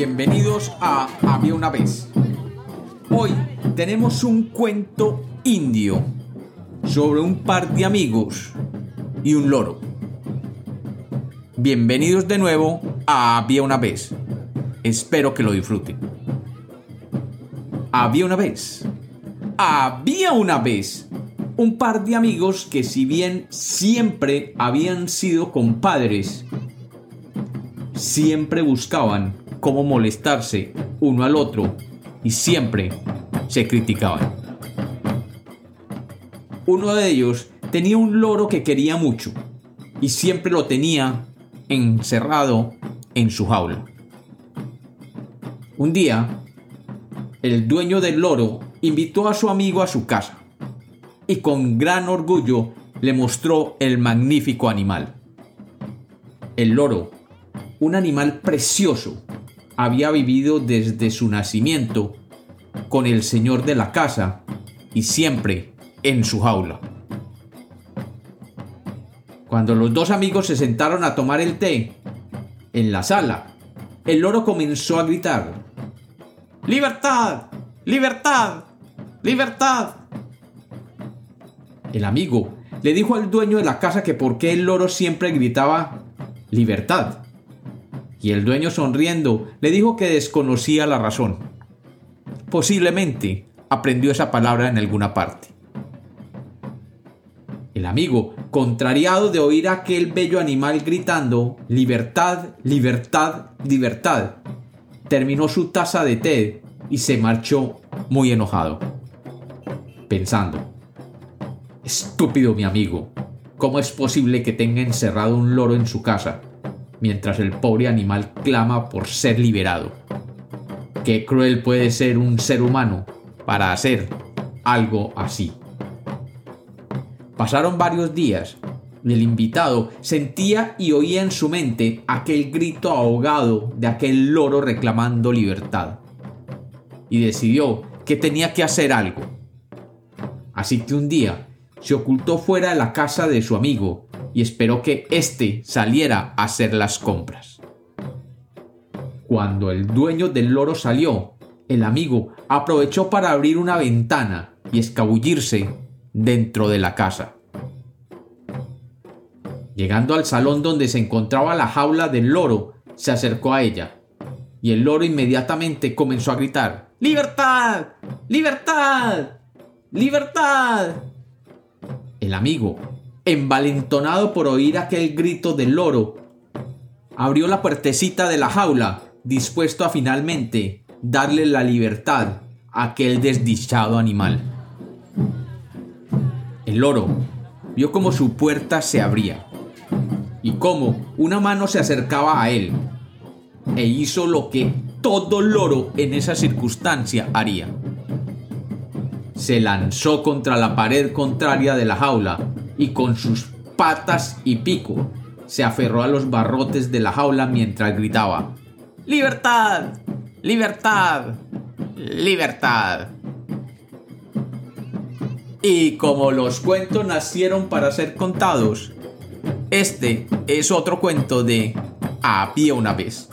Bienvenidos a Había una vez. Hoy tenemos un cuento indio sobre un par de amigos y un loro. Bienvenidos de nuevo a Había una vez. Espero que lo disfruten. Había una vez. Había una vez un par de amigos que si bien siempre habían sido compadres, siempre buscaban cómo molestarse uno al otro y siempre se criticaban. Uno de ellos tenía un loro que quería mucho y siempre lo tenía encerrado en su jaula. Un día, el dueño del loro invitó a su amigo a su casa y con gran orgullo le mostró el magnífico animal. El loro, un animal precioso, había vivido desde su nacimiento con el señor de la casa y siempre en su jaula. Cuando los dos amigos se sentaron a tomar el té en la sala, el loro comenzó a gritar, ¡Libertad! ¡Libertad! ¡Libertad! El amigo le dijo al dueño de la casa que por qué el loro siempre gritaba libertad. Y el dueño sonriendo le dijo que desconocía la razón. Posiblemente aprendió esa palabra en alguna parte. El amigo, contrariado de oír a aquel bello animal gritando libertad, libertad, libertad, terminó su taza de té y se marchó muy enojado, pensando, estúpido mi amigo, ¿cómo es posible que tenga encerrado un loro en su casa, mientras el pobre animal clama por ser liberado? Qué cruel puede ser un ser humano para hacer algo así. Pasaron varios días y el invitado sentía y oía en su mente aquel grito ahogado de aquel loro reclamando libertad y decidió que tenía que hacer algo. Así que un día se ocultó fuera de la casa de su amigo y esperó que éste saliera a hacer las compras. Cuando el dueño del loro salió, el amigo aprovechó para abrir una ventana y escabullirse dentro de la casa. Llegando al salón donde se encontraba la jaula del loro, se acercó a ella, y el loro inmediatamente comenzó a gritar ¡Libertad! ¡Libertad! ¡Libertad! El amigo, envalentonado por oír aquel grito del loro, abrió la puertecita de la jaula, dispuesto a finalmente darle la libertad a aquel desdichado animal. El loro vio como su puerta se abría y cómo una mano se acercaba a él e hizo lo que todo loro en esa circunstancia haría. Se lanzó contra la pared contraria de la jaula y con sus patas y pico se aferró a los barrotes de la jaula mientras gritaba ¡Libertad! ¡Libertad! ¡Libertad! Y como los cuentos nacieron para ser contados, este es otro cuento de Había una vez.